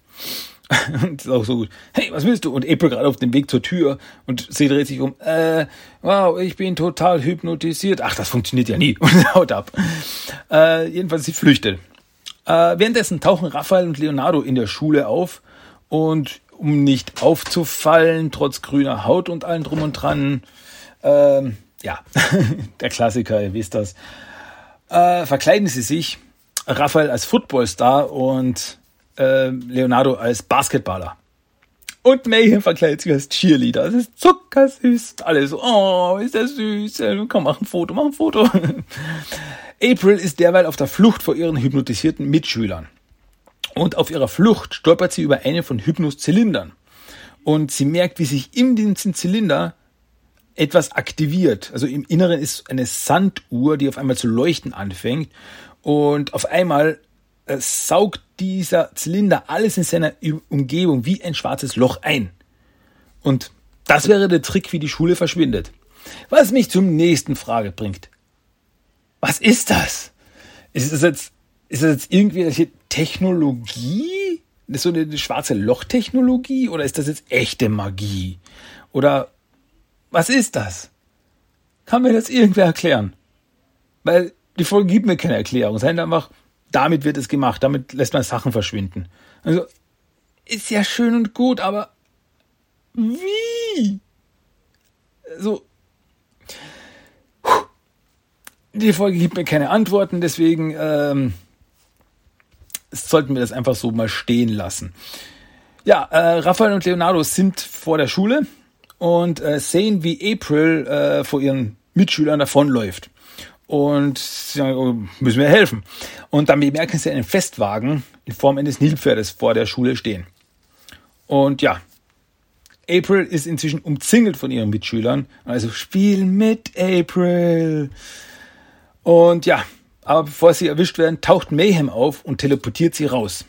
Speaker 1: Und ist auch so gut. Hey, was willst du? Und April gerade auf dem Weg zur Tür und sie dreht sich um. Äh, wow, ich bin total hypnotisiert. Ach, das funktioniert ja nie. Und haut ab. Äh, jedenfalls, sie flüchtet. Äh, währenddessen tauchen Raphael und Leonardo in der Schule auf und um nicht aufzufallen, trotz grüner Haut und allem drum und dran, ähm, ja, der Klassiker, ihr wisst das, äh, verkleiden sie sich, Raphael als Footballstar und äh, Leonardo als Basketballer. Und Mayhem verkleidet sich als Cheerleader. Das ist zuckersüß. Alle so, oh, ist der süß. Komm, mach ein Foto, mach ein Foto. April ist derweil auf der Flucht vor ihren hypnotisierten Mitschülern. Und auf ihrer Flucht stolpert sie über einen von Hypnos Zylindern. Und sie merkt, wie sich in diesem Zylinder etwas aktiviert. Also im Inneren ist eine Sanduhr, die auf einmal zu leuchten anfängt. Und auf einmal saugt dieser Zylinder alles in seiner Umgebung wie ein schwarzes Loch ein. Und das wäre der Trick, wie die Schule verschwindet. Was mich zum nächsten Frage bringt. Was ist das? Ist das jetzt, ist das jetzt irgendwelche Technologie? Ist so eine schwarze Loch-Technologie? Oder ist das jetzt echte Magie? Oder was ist das? Kann mir das irgendwer erklären? Weil die Folge gibt mir keine Erklärung. Es einfach, damit wird es gemacht, damit lässt man Sachen verschwinden. Also, ist ja schön und gut, aber wie? So. Die Folge gibt mir keine Antworten, deswegen ähm, sollten wir das einfach so mal stehen lassen. Ja, äh, Raphael und Leonardo sind vor der Schule und äh, sehen, wie April äh, vor ihren Mitschülern davonläuft und sagen, oh, müssen wir helfen. Und dann bemerken sie einen Festwagen in Form eines Nilpferdes vor der Schule stehen. Und ja, April ist inzwischen umzingelt von ihren Mitschülern. Also spiel mit April. Und ja, aber bevor sie erwischt werden, taucht Mayhem auf und teleportiert sie raus.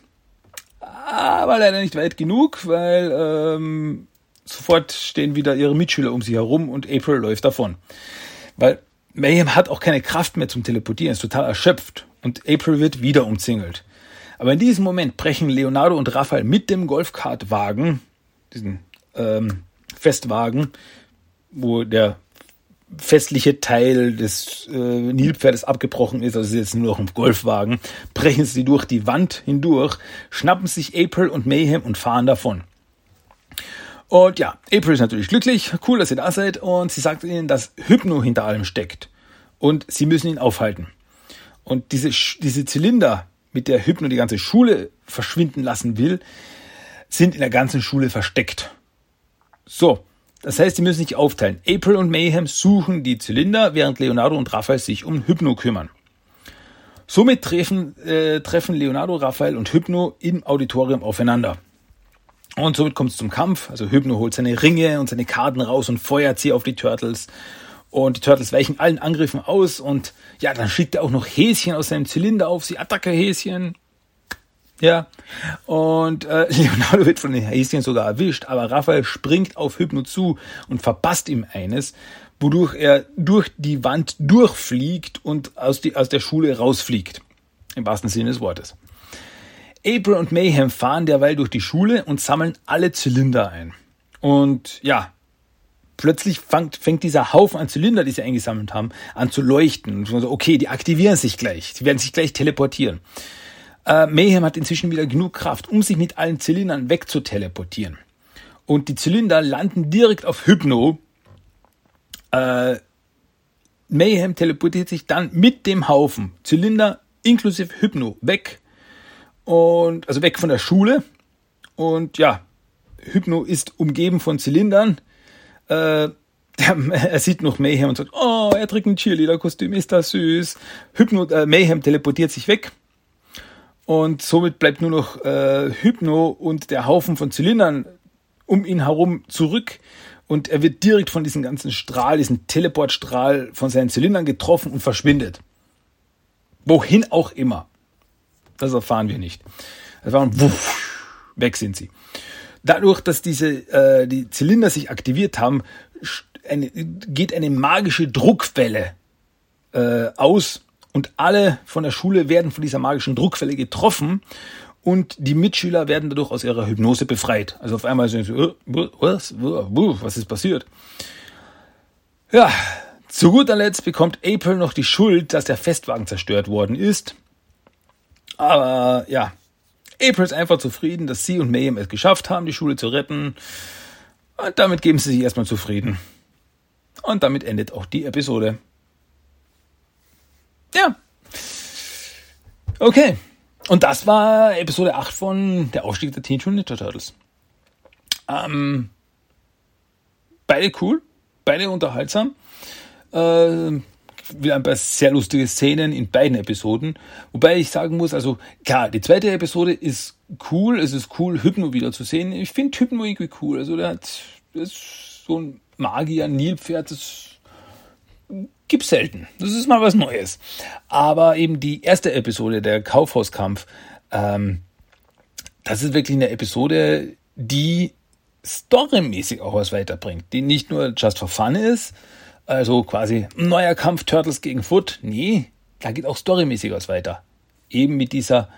Speaker 1: Aber leider nicht weit genug, weil ähm, sofort stehen wieder ihre Mitschüler um sie herum und April läuft davon. Weil Mayhem hat auch keine Kraft mehr zum Teleportieren, ist total erschöpft und April wird wieder umzingelt. Aber in diesem Moment brechen Leonardo und Raphael mit dem Golfkartwagen, diesen ähm, Festwagen, wo der festliche Teil des äh, Nilpferdes abgebrochen ist, also ist jetzt nur noch ein Golfwagen, brechen sie durch die Wand hindurch, schnappen sich April und Mayhem und fahren davon. Und ja, April ist natürlich glücklich, cool, dass ihr da seid und sie sagt ihnen, dass Hypno hinter allem steckt und sie müssen ihn aufhalten. Und diese, diese Zylinder, mit der Hypno die ganze Schule verschwinden lassen will, sind in der ganzen Schule versteckt. So, das heißt, sie müssen sich aufteilen. April und Mayhem suchen die Zylinder, während Leonardo und Raphael sich um Hypno kümmern. Somit treffen, äh, treffen Leonardo, Raphael und Hypno im Auditorium aufeinander. Und somit kommt es zum Kampf. Also Hypno holt seine Ringe und seine Karten raus und feuert sie auf die Turtles. Und die Turtles weichen allen Angriffen aus. Und ja, dann schickt er auch noch Häschen aus seinem Zylinder auf sie. Attacke Häschen. Ja, und äh, Leonardo wird von den Häschen sogar erwischt, aber Raphael springt auf Hypno zu und verpasst ihm eines, wodurch er durch die Wand durchfliegt und aus, die, aus der Schule rausfliegt. Im wahrsten Sinne des Wortes. April und Mayhem fahren derweil durch die Schule und sammeln alle Zylinder ein. Und ja, plötzlich fängt, fängt dieser Haufen an Zylinder, die sie eingesammelt haben, an zu leuchten. Und so, okay, die aktivieren sich gleich. Sie werden sich gleich teleportieren. Äh, Mayhem hat inzwischen wieder genug Kraft, um sich mit allen Zylindern wegzuteleportieren. Und die Zylinder landen direkt auf Hypno. Äh, Mayhem teleportiert sich dann mit dem Haufen Zylinder inklusive Hypno weg. Und, also weg von der Schule. Und ja, Hypno ist umgeben von Zylindern. Äh, er sieht noch Mayhem und sagt, oh, er trägt ein Cheerleader-Kostüm, ist das süß. Hypno, äh, Mayhem teleportiert sich weg. Und somit bleibt nur noch äh, Hypno und der Haufen von Zylindern um ihn herum zurück. Und er wird direkt von diesem ganzen Strahl, diesem Teleportstrahl von seinen Zylindern getroffen und verschwindet. Wohin auch immer. Das erfahren wir nicht. Erfahren, wuff, weg sind sie. Dadurch, dass diese äh, die Zylinder sich aktiviert haben, eine, geht eine magische Druckwelle äh, aus und alle von der Schule werden von dieser magischen Druckwelle getroffen und die Mitschüler werden dadurch aus ihrer Hypnose befreit. Also auf einmal sind sie, äh, was, was ist passiert? Ja, zu guter Letzt bekommt April noch die Schuld, dass der Festwagen zerstört worden ist. Aber ja, April ist einfach zufrieden, dass sie und Mayhem es geschafft haben, die Schule zu retten. Und damit geben sie sich erstmal zufrieden. Und damit endet auch die Episode. Ja. Okay. Und das war Episode 8 von Der Aufstieg der Teenage Mutant Ninja Turtles. Ähm, beide cool, beide unterhaltsam. Äh, wieder ein paar sehr lustige Szenen in beiden Episoden. Wobei ich sagen muss, also klar, die zweite Episode ist cool. Es ist cool, Hypno wieder zu sehen. Ich finde Hypno irgendwie cool. Also der hat das ist so ein Magier, Nilpferd, das gibt's selten. Das ist mal was Neues. Aber eben die erste Episode, der Kaufhauskampf, ähm, das ist wirklich eine Episode, die storymäßig auch was weiterbringt, die nicht nur just for fun ist, also quasi neuer Kampf Turtles gegen Foot. Nee, da geht auch storymäßig was weiter. Eben mit dieser,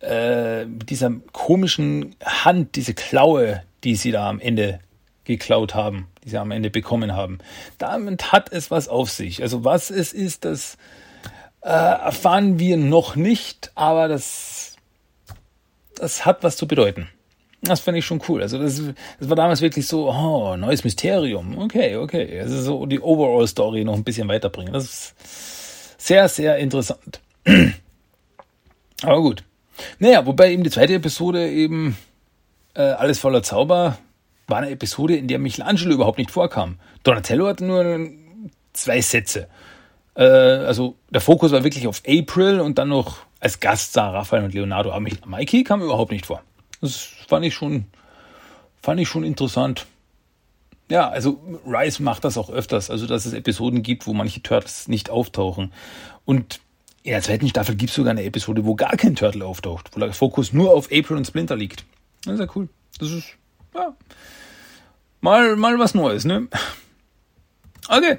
Speaker 1: äh, mit dieser komischen Hand, diese Klaue, die sie da am Ende geklaut haben, die sie am Ende bekommen haben. Damit hat es was auf sich. Also was es ist, das äh, erfahren wir noch nicht, aber das, das hat was zu bedeuten. Das fand ich schon cool. Also das, das war damals wirklich so, oh, neues Mysterium. Okay, okay. Also so die Overall-Story noch ein bisschen weiterbringen. Das ist sehr, sehr interessant. Aber gut. Naja, wobei eben die zweite Episode eben äh, alles voller Zauber war eine Episode, in der Michelangelo überhaupt nicht vorkam. Donatello hatte nur zwei Sätze. Äh, also der Fokus war wirklich auf April und dann noch als Gast sah Raphael und Leonardo. Aber Mikey kam überhaupt nicht vor. Das fand ich schon, fand ich schon interessant. Ja, also Rice macht das auch öfters, also dass es Episoden gibt, wo manche Turtles nicht auftauchen. Und in der zweiten Staffel gibt es sogar eine Episode, wo gar kein Turtle auftaucht, wo der Fokus nur auf April und Splinter liegt. Das ist ja cool. Das ist, ja, mal, mal was Neues, ne? Okay.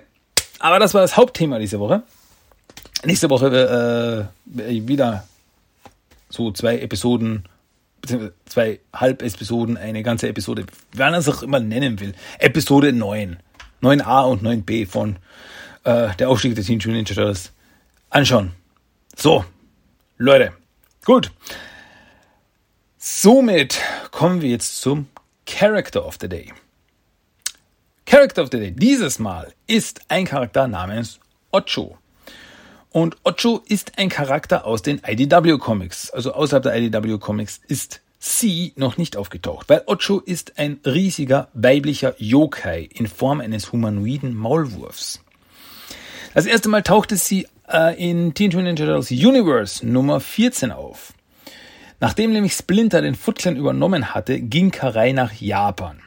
Speaker 1: Aber das war das Hauptthema diese Woche. Nächste Woche äh, wieder so zwei Episoden beziehungsweise zwei Halbepisoden, eine ganze Episode, wie man es auch immer nennen will. Episode 9. 9a und 9b von äh, der Aufstieg des Teenage Mutant Ninja Turtles anschauen. So, Leute, gut. Somit kommen wir jetzt zum Character of the Day. Character of the Day dieses Mal ist ein Charakter namens Ocho. Und Ocho ist ein Charakter aus den IDW Comics. Also außerhalb der IDW Comics ist sie noch nicht aufgetaucht, weil Ocho ist ein riesiger weiblicher Yokai in Form eines humanoiden Maulwurfs. Das erste Mal tauchte sie äh, in Teen Mutant Ninja Turtles Universe Nummer 14 auf. Nachdem nämlich Splinter den Foot Clan übernommen hatte, ging Karai nach Japan.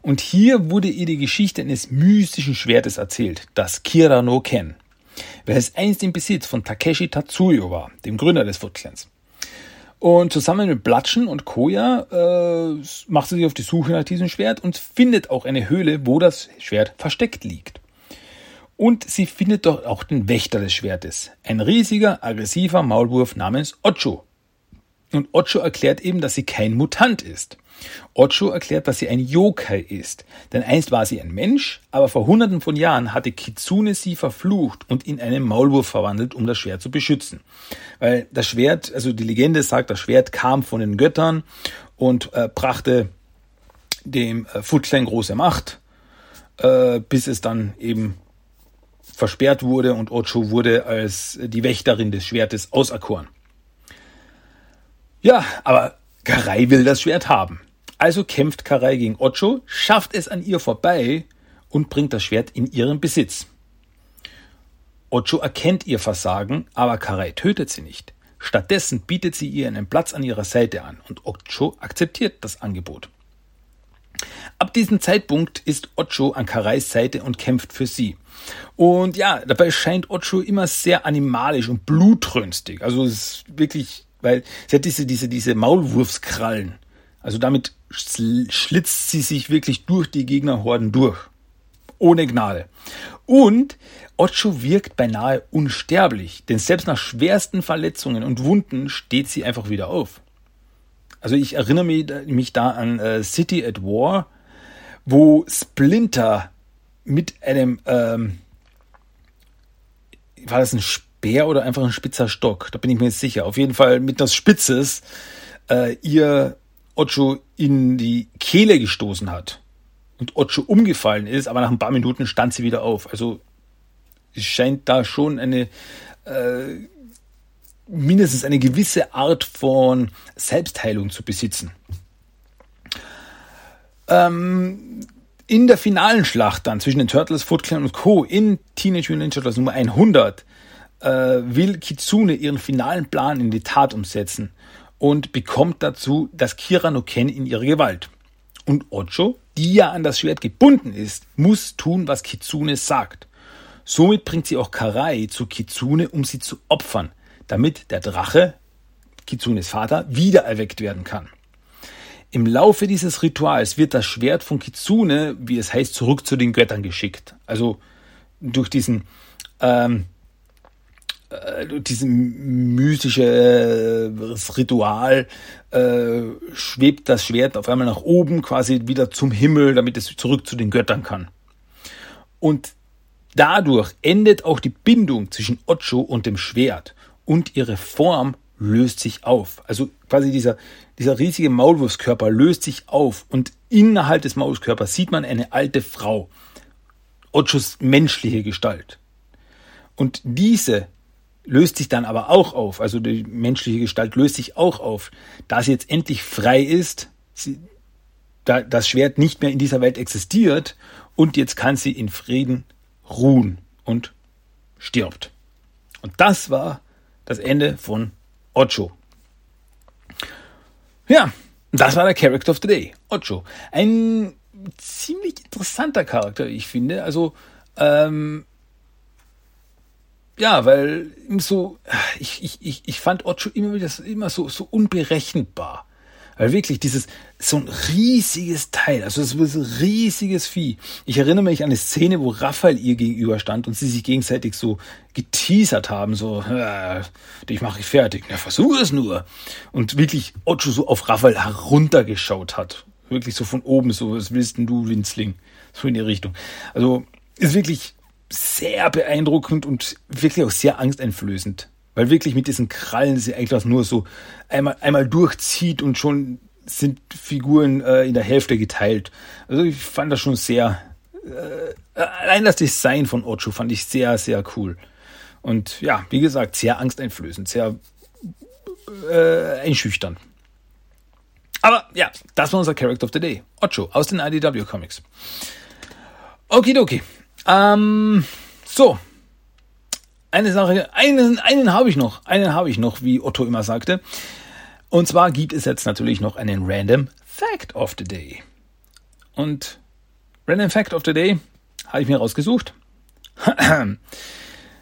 Speaker 1: Und hier wurde ihr die Geschichte eines mystischen Schwertes erzählt, das Kira no Ken welches einst im Besitz von Takeshi Tatsuyo war, dem Gründer des Foot Clans. Und zusammen mit Blatschen und Koja äh, macht sie sich auf die Suche nach diesem Schwert und findet auch eine Höhle, wo das Schwert versteckt liegt. Und sie findet dort auch den Wächter des Schwertes, ein riesiger, aggressiver Maulwurf namens Ocho. Und Ocho erklärt eben, dass sie kein Mutant ist. Ocho erklärt, dass sie ein Yokai ist. Denn einst war sie ein Mensch, aber vor hunderten von Jahren hatte Kitsune sie verflucht und in einen Maulwurf verwandelt, um das Schwert zu beschützen. Weil das Schwert, also die Legende sagt, das Schwert kam von den Göttern und äh, brachte dem äh, Footclan große Macht, äh, bis es dann eben versperrt wurde und Ocho wurde als die Wächterin des Schwertes auserkoren. Ja, aber Karai will das Schwert haben. Also kämpft Karai gegen Ocho, schafft es an ihr vorbei und bringt das Schwert in ihren Besitz. Ocho erkennt ihr Versagen, aber Karai tötet sie nicht. Stattdessen bietet sie ihr einen Platz an ihrer Seite an und Ocho akzeptiert das Angebot. Ab diesem Zeitpunkt ist Ocho an Karais Seite und kämpft für sie. Und ja, dabei scheint Ocho immer sehr animalisch und blutrünstig. Also es ist wirklich, weil sie hat diese, diese, diese Maulwurfskrallen. Also damit schlitzt sie sich wirklich durch die Gegnerhorden durch. Ohne Gnade. Und Ocho wirkt beinahe unsterblich, denn selbst nach schwersten Verletzungen und Wunden steht sie einfach wieder auf. Also ich erinnere mich, da an äh, City at War, wo Splinter mit einem, ähm, war das ein Speer oder einfach ein spitzer Stock? Da bin ich mir jetzt sicher. Auf jeden Fall mit das Spitzes äh, ihr Ocho in die Kehle gestoßen hat und Ocho umgefallen ist, aber nach ein paar Minuten stand sie wieder auf. Also es scheint da schon eine äh, mindestens eine gewisse Art von Selbstheilung zu besitzen. Ähm, in der finalen Schlacht dann zwischen den Turtles, Foot Clan und Co. in Teenage Mutant Ninja Turtles Nummer 100 äh, will Kitsune ihren finalen Plan in die Tat umsetzen und bekommt dazu das Kira no Ken in ihre Gewalt. Und Ocho, die ja an das Schwert gebunden ist, muss tun, was Kitsune sagt. Somit bringt sie auch Karai zu Kitsune, um sie zu opfern, damit der Drache, Kitsunes Vater, wiedererweckt werden kann. Im Laufe dieses Rituals wird das Schwert von Kitsune, wie es heißt, zurück zu den Göttern geschickt. Also durch diesen ähm, äh, mystische äh, Ritual äh, schwebt das Schwert auf einmal nach oben, quasi wieder zum Himmel, damit es zurück zu den Göttern kann. Und dadurch endet auch die Bindung zwischen Ocho und dem Schwert und ihre Form löst sich auf. Also quasi dieser, dieser riesige Maulwurfskörper löst sich auf und innerhalb des Maulwurfskörpers sieht man eine alte Frau. Ochos menschliche Gestalt. Und diese löst sich dann aber auch auf, also die menschliche Gestalt löst sich auch auf, da sie jetzt endlich frei ist, sie, da das Schwert nicht mehr in dieser Welt existiert und jetzt kann sie in Frieden ruhen und stirbt. Und das war das Ende von Ocho. Ja, das war der Character of the Day, Ocho. Ein ziemlich interessanter Charakter, ich finde. Also, ähm, ja, weil so, ich, ich, ich, ich fand Ocho immer wieder immer so, so unberechenbar. Weil wirklich dieses, so ein riesiges Teil, also es ist ein riesiges Vieh. Ich erinnere mich an eine Szene, wo Raphael ihr gegenüber stand und sie sich gegenseitig so geteasert haben, so, äh, dich mache ich fertig, na versuch es nur. Und wirklich Ocho so auf Raphael heruntergeschaut hat. Wirklich so von oben, so, was willst denn du, Winzling? So in die Richtung. Also, ist wirklich sehr beeindruckend und wirklich auch sehr angsteinflößend. Weil wirklich mit diesen Krallen sie eigentlich nur so einmal, einmal durchzieht und schon sind Figuren äh, in der Hälfte geteilt. Also ich fand das schon sehr, äh, allein das Design von Ocho fand ich sehr, sehr cool. Und ja, wie gesagt, sehr angsteinflößend, sehr äh, einschüchtern. Aber ja, das war unser Character of the Day. Ocho aus den IDW Comics. Okidoki. Ähm, so, eine Sache, einen, einen habe ich noch, einen habe ich noch, wie Otto immer sagte. Und zwar gibt es jetzt natürlich noch einen Random Fact of the Day. Und Random Fact of the Day habe ich mir rausgesucht.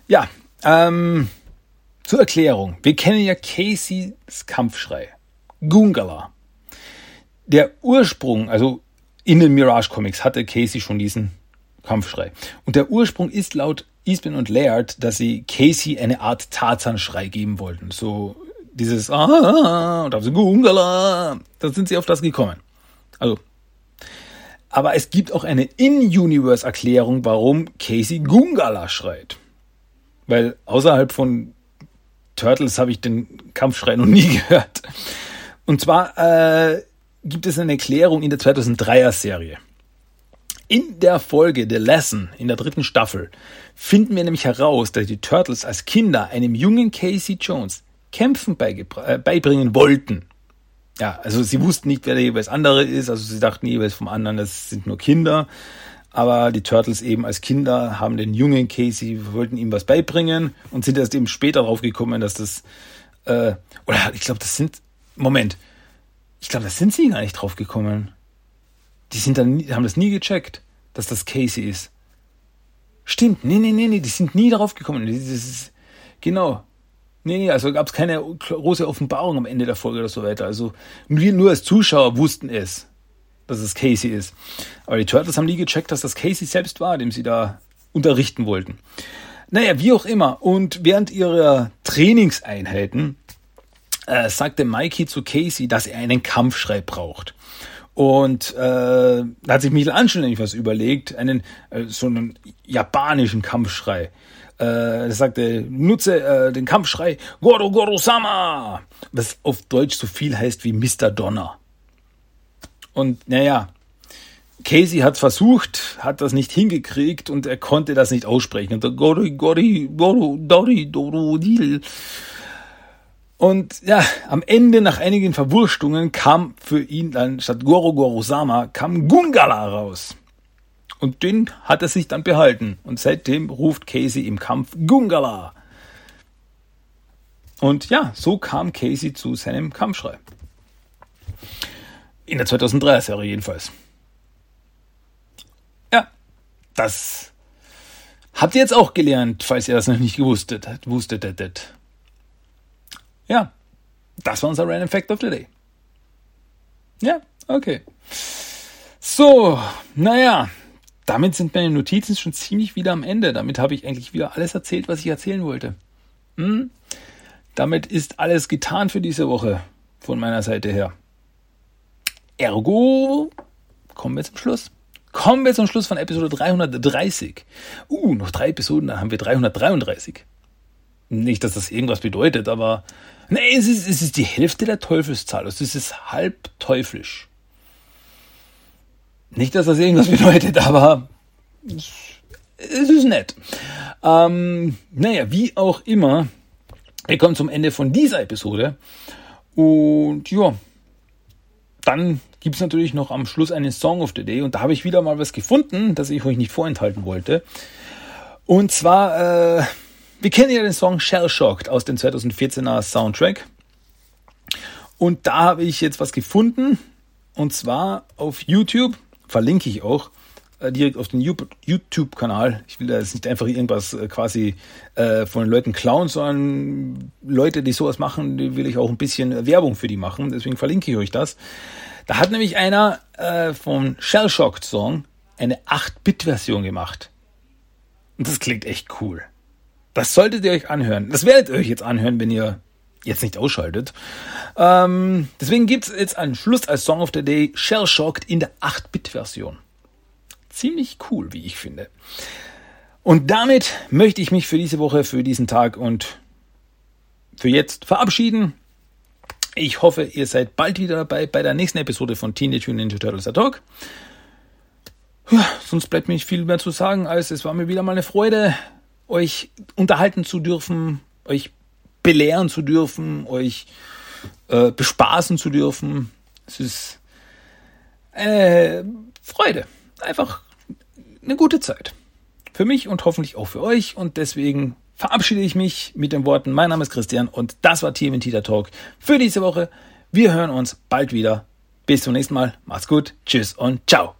Speaker 1: ja, ähm, zur Erklärung. Wir kennen ja Caseys Kampfschrei. Gungala. Der Ursprung, also in den Mirage Comics hatte Casey schon diesen Kampfschrei. Und der Ursprung ist laut Eastman und Laird, dass sie Casey eine Art Tarzan-Schrei geben wollten. So dieses Ah und auf so Gungala. Da sind sie auf das gekommen. Also. Aber es gibt auch eine In-Universe-Erklärung, warum Casey Gungala schreit. Weil außerhalb von Turtles habe ich den Kampfschrei noch nie gehört. Und zwar äh, gibt es eine Erklärung in der 2003er Serie. In der Folge The Lesson in der dritten Staffel finden wir nämlich heraus, dass die Turtles als Kinder einem jungen Casey Jones Kämpfen äh, beibringen wollten. Ja, also sie wussten nicht, wer der jeweils andere ist, also sie dachten jeweils vom anderen, das sind nur Kinder. Aber die Turtles eben als Kinder haben den jungen Casey, wollten ihm was beibringen und sind erst eben später drauf gekommen, dass das, äh, oder ich glaube, das sind, Moment, ich glaube, das sind sie gar nicht drauf gekommen. Die sind dann, haben das nie gecheckt, dass das Casey ist. Stimmt, nee, nee, nee, nee, die sind nie darauf gekommen. Ist, genau. Nee, nee, also gab es keine große Offenbarung am Ende der Folge oder so weiter. Also wir nur als Zuschauer wussten es, dass es Casey ist. Aber die Turtles haben nie gecheckt, dass das Casey selbst war, dem sie da unterrichten wollten. Naja, wie auch immer. Und während ihrer Trainingseinheiten äh, sagte Mikey zu Casey, dass er einen Kampfschrei braucht. Und äh, da hat sich Michelangelo nämlich was überlegt, einen äh, so einen japanischen Kampfschrei. Äh, er sagte, nutze äh, den Kampfschrei Goro Goro Sama, was auf Deutsch so viel heißt wie Mr. Donner. Und naja, Casey hat versucht, hat das nicht hingekriegt und er konnte das nicht aussprechen. Und Gori Gori Goro Dori Doro Dil und ja, am Ende, nach einigen Verwurstungen, kam für ihn dann statt Goro Goro Sama, kam Gungala raus. Und den hat er sich dann behalten. Und seitdem ruft Casey im Kampf Gungala. Und ja, so kam Casey zu seinem Kampfschrei. In der 2003er Serie jedenfalls. Ja, das habt ihr jetzt auch gelernt, falls ihr das noch nicht gewusstet, wusstet. Ja, das war unser Random Fact of the Day. Ja, okay. So, naja, damit sind meine Notizen schon ziemlich wieder am Ende. Damit habe ich eigentlich wieder alles erzählt, was ich erzählen wollte. Hm? Damit ist alles getan für diese Woche von meiner Seite her. Ergo, kommen wir zum Schluss. Kommen wir zum Schluss von Episode 330. Uh, noch drei Episoden, dann haben wir 333. Nicht, dass das irgendwas bedeutet, aber nee, es ist, es ist die Hälfte der Teufelszahl. Also es ist halb teuflisch. Nicht, dass das irgendwas bedeutet, aber es, ist nett. Ähm, naja, wie auch immer, wir kommen zum Ende von dieser Episode. Und ja, dann gibt es natürlich noch am Schluss einen Song of the Day. Und da habe ich wieder mal was gefunden, das ich euch nicht vorenthalten wollte. Und zwar äh, wir kennen ja den Song Shell Shocked aus dem 2014er Soundtrack. Und da habe ich jetzt was gefunden. Und zwar auf YouTube, verlinke ich auch, äh, direkt auf den YouTube-Kanal. Ich will da jetzt nicht einfach irgendwas äh, quasi äh, von den Leuten klauen, sondern Leute, die sowas machen, die will ich auch ein bisschen Werbung für die machen. Deswegen verlinke ich euch das. Da hat nämlich einer äh, vom Shell Shocked Song eine 8-Bit-Version gemacht. Und das klingt echt cool. Das solltet ihr euch anhören. Das werdet ihr euch jetzt anhören, wenn ihr jetzt nicht ausschaltet. Ähm, deswegen gibt es jetzt einen Schluss als Song of the Day Shell Shocked in der 8-Bit-Version. Ziemlich cool, wie ich finde. Und damit möchte ich mich für diese Woche, für diesen Tag und für jetzt verabschieden. Ich hoffe, ihr seid bald wieder dabei bei der nächsten Episode von Teenage Mutant Ninja Turtles Talk. Ja, sonst bleibt mir nicht viel mehr zu sagen, als es war mir wieder mal eine Freude euch unterhalten zu dürfen, euch belehren zu dürfen, euch äh, bespaßen zu dürfen. Es ist eine Freude. Einfach eine gute Zeit. Für mich und hoffentlich auch für euch. Und deswegen verabschiede ich mich mit den Worten, mein Name ist Christian und das war TMT Talk für diese Woche. Wir hören uns bald wieder. Bis zum nächsten Mal. Macht's gut. Tschüss und ciao.